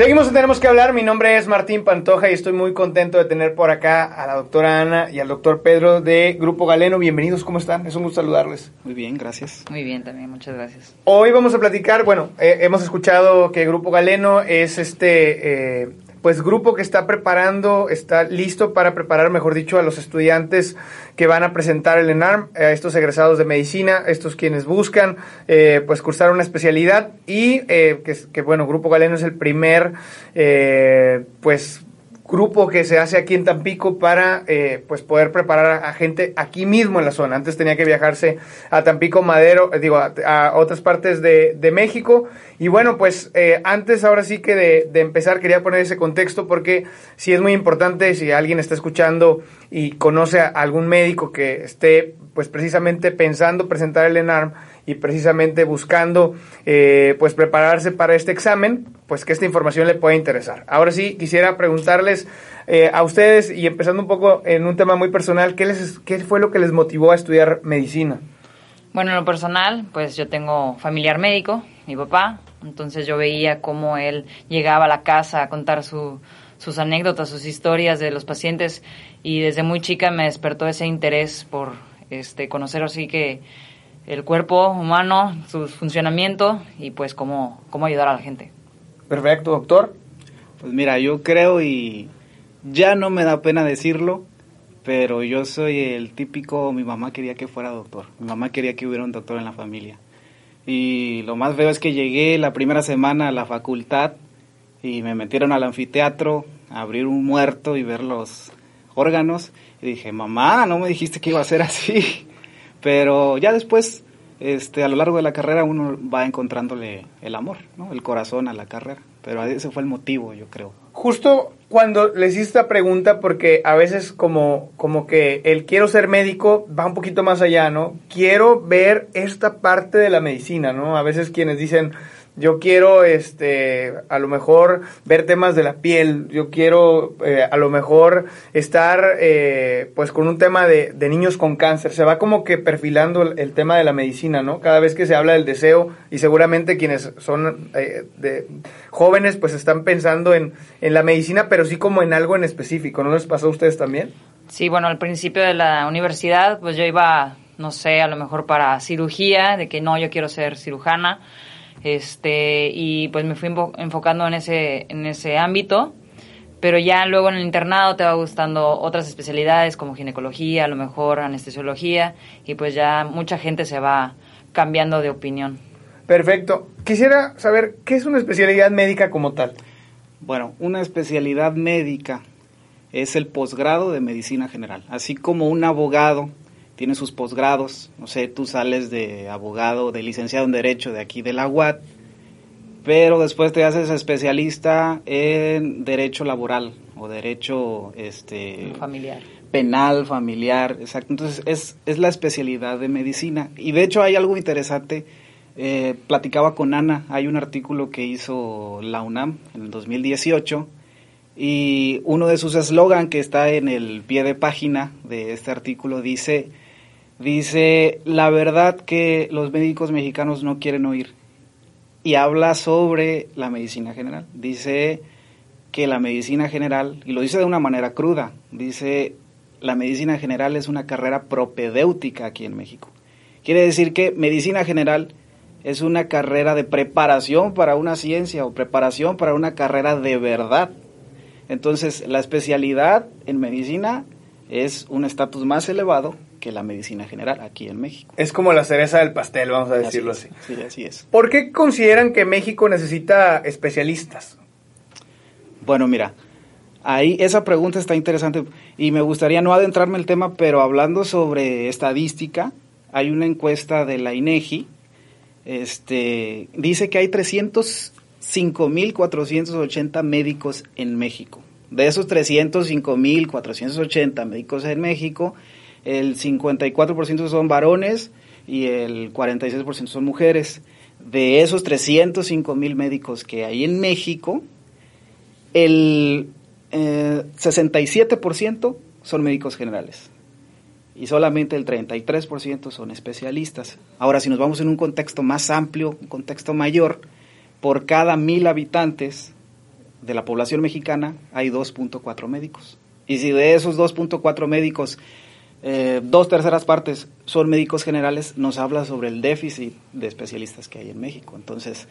Seguimos en Tenemos que hablar. Mi nombre es Martín Pantoja y estoy muy contento de tener por acá a la doctora Ana y al doctor Pedro de Grupo Galeno. Bienvenidos, ¿cómo están? Es un gusto saludarles. Muy bien, gracias. Muy bien, también, muchas gracias. Hoy vamos a platicar, bueno, eh, hemos escuchado que Grupo Galeno es este, eh, pues grupo que está preparando, está listo para preparar, mejor dicho, a los estudiantes que van a presentar el ENARM, a estos egresados de medicina, estos quienes buscan, eh, pues cursar una especialidad y eh, que, que, bueno, Grupo Galeno es el primer, eh, pues grupo que se hace aquí en Tampico para eh, pues poder preparar a gente aquí mismo en la zona. Antes tenía que viajarse a Tampico Madero, eh, digo, a, a, otras partes de, de, México. Y bueno, pues eh, antes ahora sí que de, empezar quería poner ese contexto porque sí es muy importante si alguien está escuchando y conoce a algún médico que esté pues precisamente pensando presentar el ENARM y precisamente buscando eh, pues prepararse para este examen, pues que esta información le pueda interesar. Ahora sí, quisiera preguntarles eh, a ustedes y empezando un poco en un tema muy personal, ¿qué, les, ¿qué fue lo que les motivó a estudiar medicina? Bueno, en lo personal, pues yo tengo familiar médico, mi papá, entonces yo veía cómo él llegaba a la casa a contar su, sus anécdotas, sus historias de los pacientes y desde muy chica me despertó ese interés por este conocer así que el cuerpo humano, su funcionamiento y pues cómo, cómo ayudar a la gente. Perfecto, doctor. Pues mira, yo creo y ya no me da pena decirlo, pero yo soy el típico, mi mamá quería que fuera doctor, mi mamá quería que hubiera un doctor en la familia. Y lo más feo es que llegué la primera semana a la facultad y me metieron al anfiteatro a abrir un muerto y ver los órganos. Y dije, mamá, no me dijiste que iba a ser así. Pero ya después, este, a lo largo de la carrera, uno va encontrándole el amor, ¿no? el corazón a la carrera. Pero ese fue el motivo, yo creo. Justo cuando les hice esta pregunta, porque a veces como, como que el quiero ser médico va un poquito más allá, ¿no? Quiero ver esta parte de la medicina, ¿no? A veces quienes dicen, yo quiero este a lo mejor ver temas de la piel. Yo quiero eh, a lo mejor estar eh, pues con un tema de, de, niños con cáncer. Se va como que perfilando el, tema de la medicina no cada vez que se habla del deseo y seguramente quienes son eh, de jóvenes pues están pensando en, en la medicina pero sí como en algo en específico. No les pasó a ustedes también sí bueno al principio de la universidad pues yo iba no sé a lo mejor para cirugía de que no yo quiero ser cirujana este y pues me fui enfocando en ese en ese ámbito pero ya luego en el internado te va gustando otras especialidades como ginecología a lo mejor anestesiología y pues ya mucha gente se va cambiando de opinión. Perfecto. Quisiera saber qué es una especialidad médica como tal bueno una especialidad médica es el posgrado de medicina general así como un abogado tiene sus posgrados, no sé, tú sales de abogado, de licenciado en Derecho de aquí de la UAT, pero después te haces especialista en Derecho Laboral o Derecho este, familiar. penal, familiar, exacto. Entonces es, es la especialidad de medicina. Y de hecho hay algo interesante, eh, platicaba con Ana, hay un artículo que hizo la UNAM en el 2018 y uno de sus eslogan que está en el pie de página de este artículo dice Dice, la verdad que los médicos mexicanos no quieren oír. Y habla sobre la medicina general. Dice que la medicina general, y lo dice de una manera cruda, dice, la medicina general es una carrera propedéutica aquí en México. Quiere decir que medicina general es una carrera de preparación para una ciencia o preparación para una carrera de verdad. Entonces, la especialidad en medicina es un estatus más elevado que la medicina general aquí en México. Es como la cereza del pastel, vamos a decirlo así. así. Sí, así es. ¿Por qué consideran que México necesita especialistas? Bueno, mira, ahí esa pregunta está interesante y me gustaría no adentrarme en el tema, pero hablando sobre estadística, hay una encuesta de la INEGI, este, dice que hay 305.480 médicos en México. De esos 305.480 médicos en México, el 54% son varones y el 46% son mujeres. De esos 305.000 médicos que hay en México, el eh, 67% son médicos generales y solamente el 33% son especialistas. Ahora, si nos vamos en un contexto más amplio, un contexto mayor, por cada mil habitantes de la población mexicana hay 2.4 médicos. Y si de esos 2.4 médicos, eh, dos terceras partes son médicos generales, nos habla sobre el déficit de especialistas que hay en México. Entonces,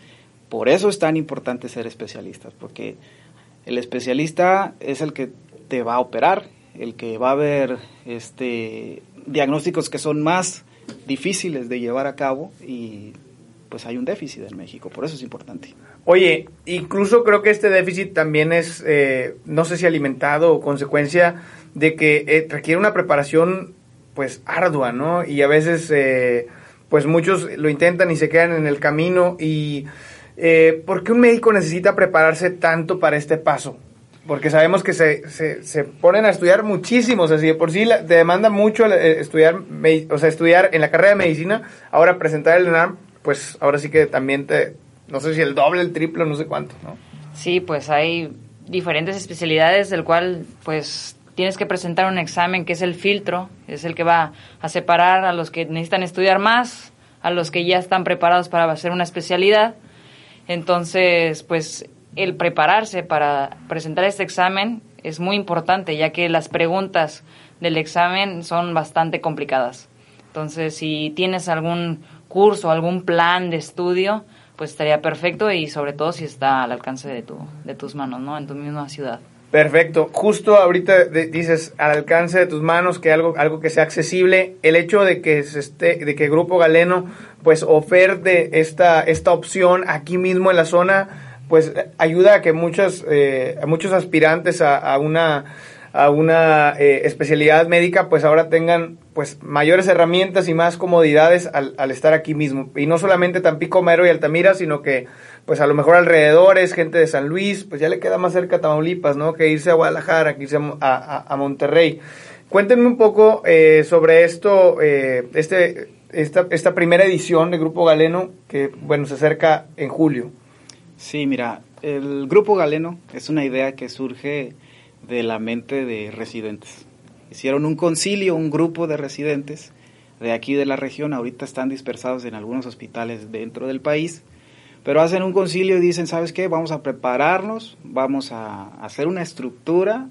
por eso es tan importante ser especialistas, porque el especialista es el que te va a operar, el que va a ver este, diagnósticos que son más difíciles de llevar a cabo y pues hay un déficit en México, por eso es importante. Oye, incluso creo que este déficit también es, eh, no sé si alimentado o consecuencia de que eh, requiere una preparación pues ardua, ¿no? Y a veces eh, pues muchos lo intentan y se quedan en el camino y ¿por qué un médico necesita prepararse tanto para este paso? porque sabemos que se, se, ponen a estudiar muchísimos, así de por sí te demanda mucho estudiar, o sea, estudiar en la carrera de medicina, ahora presentar el ENARM, pues ahora sí que también te, no sé si el doble, el triple, no sé cuánto, ¿no? Sí, pues hay diferentes especialidades del cual pues tienes que presentar un examen que es el filtro, es el que va a separar a los que necesitan estudiar más, a los que ya están preparados para hacer una especialidad. Entonces, pues el prepararse para presentar este examen es muy importante, ya que las preguntas del examen son bastante complicadas. Entonces, si tienes algún curso, algún plan de estudio, pues estaría perfecto y sobre todo si está al alcance de, tu, de tus manos, ¿no? En tu misma ciudad. Perfecto. Justo ahorita dices al alcance de tus manos que algo algo que sea accesible. El hecho de que se esté, de que Grupo Galeno pues oferte esta esta opción aquí mismo en la zona pues ayuda a que muchos, eh, muchos aspirantes a, una, a una eh, especialidad médica pues ahora tengan pues mayores herramientas y más comodidades al, estar aquí mismo. Y no solamente Tampico, Mero y Altamira, sino que pues a lo mejor alrededores, gente de San Luis, pues ya le queda más cerca a Tamaulipas, ¿no? Que irse a Guadalajara, que irse a, a, Monterrey. Cuéntenme un poco eh, sobre esto, este, esta, esta primera edición de Grupo Galeno, que bueno, se acerca en julio. Sí, mira, el Grupo Galeno es una idea que surge de la mente de residentes. Hicieron un concilio, un grupo de residentes de aquí de la región, ahorita están dispersados en algunos hospitales dentro del país, pero hacen un concilio y dicen, ¿sabes qué? Vamos a prepararnos, vamos a hacer una estructura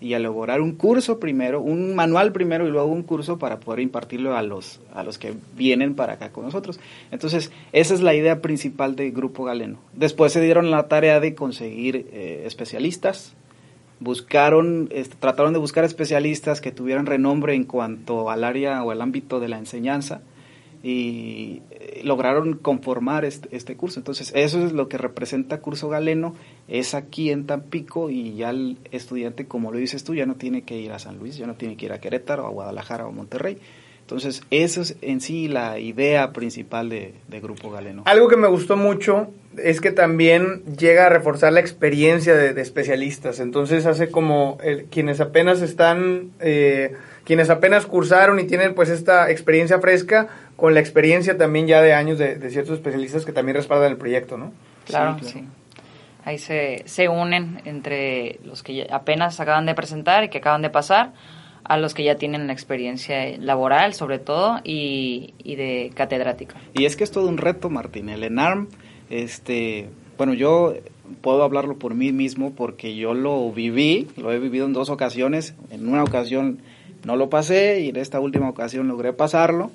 y elaborar un curso primero, un manual primero y luego un curso para poder impartirlo a los, a los que vienen para acá con nosotros. Entonces, esa es la idea principal del Grupo Galeno. Después se dieron la tarea de conseguir eh, especialistas, buscaron, este, trataron de buscar especialistas que tuvieran renombre en cuanto al área o al ámbito de la enseñanza y eh, lograron conformar este, este, curso. Entonces, eso es lo que representa Curso Galeno, es aquí en Tampico y ya el estudiante, como lo dices tú, ya no tiene que ir a San Luis, ya no tiene que ir a Querétaro, a Guadalajara o a Monterrey. Entonces, eso es en sí la idea principal de, Grupo Galeno. Algo que me gustó mucho es que también llega a reforzar la experiencia de, especialistas. Entonces, hace como quienes apenas están... Eh, quienes apenas cursaron y tienen pues esta experiencia fresca, con la experiencia también ya de años de, ciertos especialistas que también respaldan el proyecto, ¿no? Claro, sí. Ahí se, se unen entre los que apenas acaban de presentar y que acaban de pasar a los que ya tienen la experiencia laboral, sobre todo, y, y de catedrática. Y es que es todo un reto, Martín. El ENARM, este, bueno, yo puedo hablarlo por mí mismo porque yo lo viví, lo he vivido en dos ocasiones. En una ocasión no lo pasé y en esta última ocasión logré pasarlo.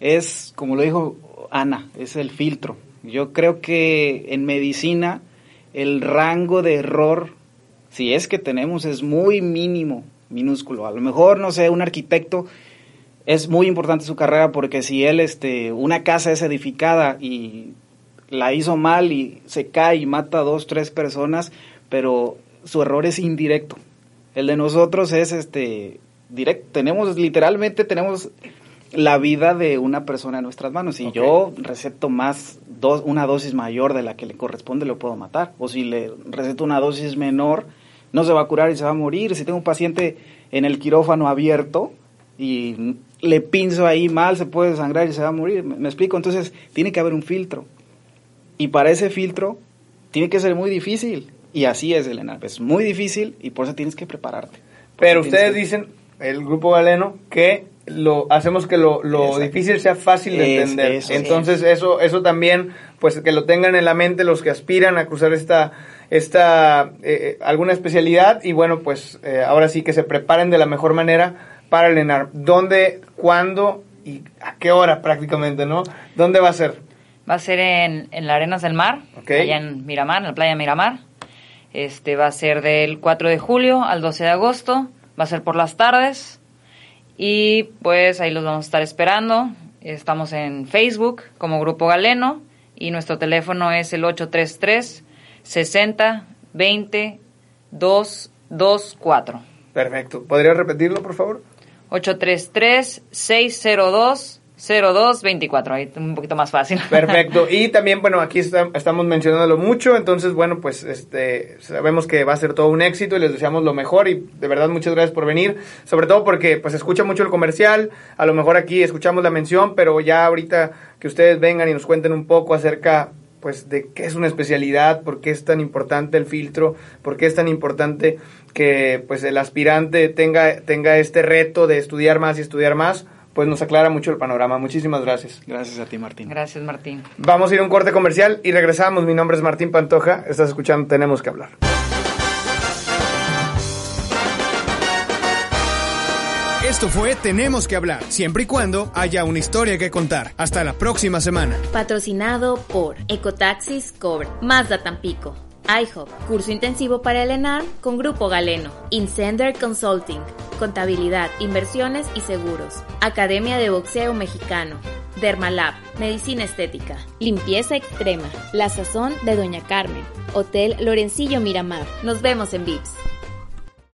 Es, como lo dijo Ana, es el filtro. Yo creo que en medicina el rango de error, si es que tenemos, es muy mínimo. Minúsculo. A lo mejor, no sé, un arquitecto es muy importante su carrera porque si él, este, una casa es edificada y la hizo mal y se cae y mata a dos, tres personas, pero su error es indirecto. El de nosotros es este directo. Tenemos, literalmente, tenemos la vida de una persona en nuestras manos. Si yo receto más, dos, una dosis mayor de la que le corresponde, lo puedo matar. O si le receto una dosis menor, no se va a curar y se va a morir. Si tengo un paciente en el quirófano abierto y le pinzo ahí mal, se puede sangrar y se va a morir. ¿Me, explico? Entonces, tiene que haber un filtro. Y para ese filtro, tiene que ser muy difícil. Y así es, Elena. Es muy difícil y por eso tienes que prepararte. Pero ustedes dicen, el grupo galeno, que lo hacemos que lo, lo difícil sea fácil de entender. Entonces eso eso también pues que lo tengan en la mente los que aspiran a cruzar esta esta eh, alguna especialidad y bueno pues eh, ahora sí que se preparen de la mejor manera para el ENAR. ¿Dónde, cuándo y a qué hora prácticamente, no? ¿Dónde va a ser? Va a ser en, en las Arenas del Mar, allá en Miramar, en la playa Miramar. Este va a ser del 4 de julio al 12 de agosto. Va a ser por las tardes. Y pues ahí los vamos a estar esperando. Estamos en Facebook como Grupo Galeno y nuestro teléfono es el 833 60 20 224. Perfecto. ¿Podría repetirlo, por favor? 833 602 0224, ahí un poquito más fácil. Perfecto. Y también, bueno, aquí estamos mencionándolo mucho, entonces, bueno, pues este sabemos que va a ser todo un éxito y les deseamos lo mejor y de verdad muchas gracias por venir, sobre todo porque pues escucha mucho el comercial, a lo mejor aquí escuchamos la mención, pero ya ahorita que ustedes vengan y nos cuenten un poco acerca pues de qué es una especialidad, por qué es tan importante el filtro, por qué es tan importante que pues el aspirante tenga tenga este reto de estudiar más y estudiar más pues nos aclara mucho el panorama. Muchísimas gracias. Gracias a ti, Martín. Gracias, Martín. Vamos a ir a un corte comercial y regresamos. Mi nombre es Martín Pantoja. Estás escuchando Tenemos que hablar. Esto fue Tenemos que hablar, siempre y cuando haya una historia que contar. Hasta la próxima semana. Patrocinado por Ecotaxis Cobre, Mazda Tampico, IHOP, curso intensivo para el ENAR con Grupo Galeno, Incender Consulting, contabilidad, inversiones y seguros, Academia de Boxeo Mexicano, Dermalab, Medicina Estética, Limpieza Extrema, La Sazón de Doña Carmen, Hotel Lorencillo Miramar. Nos vemos en VIPS.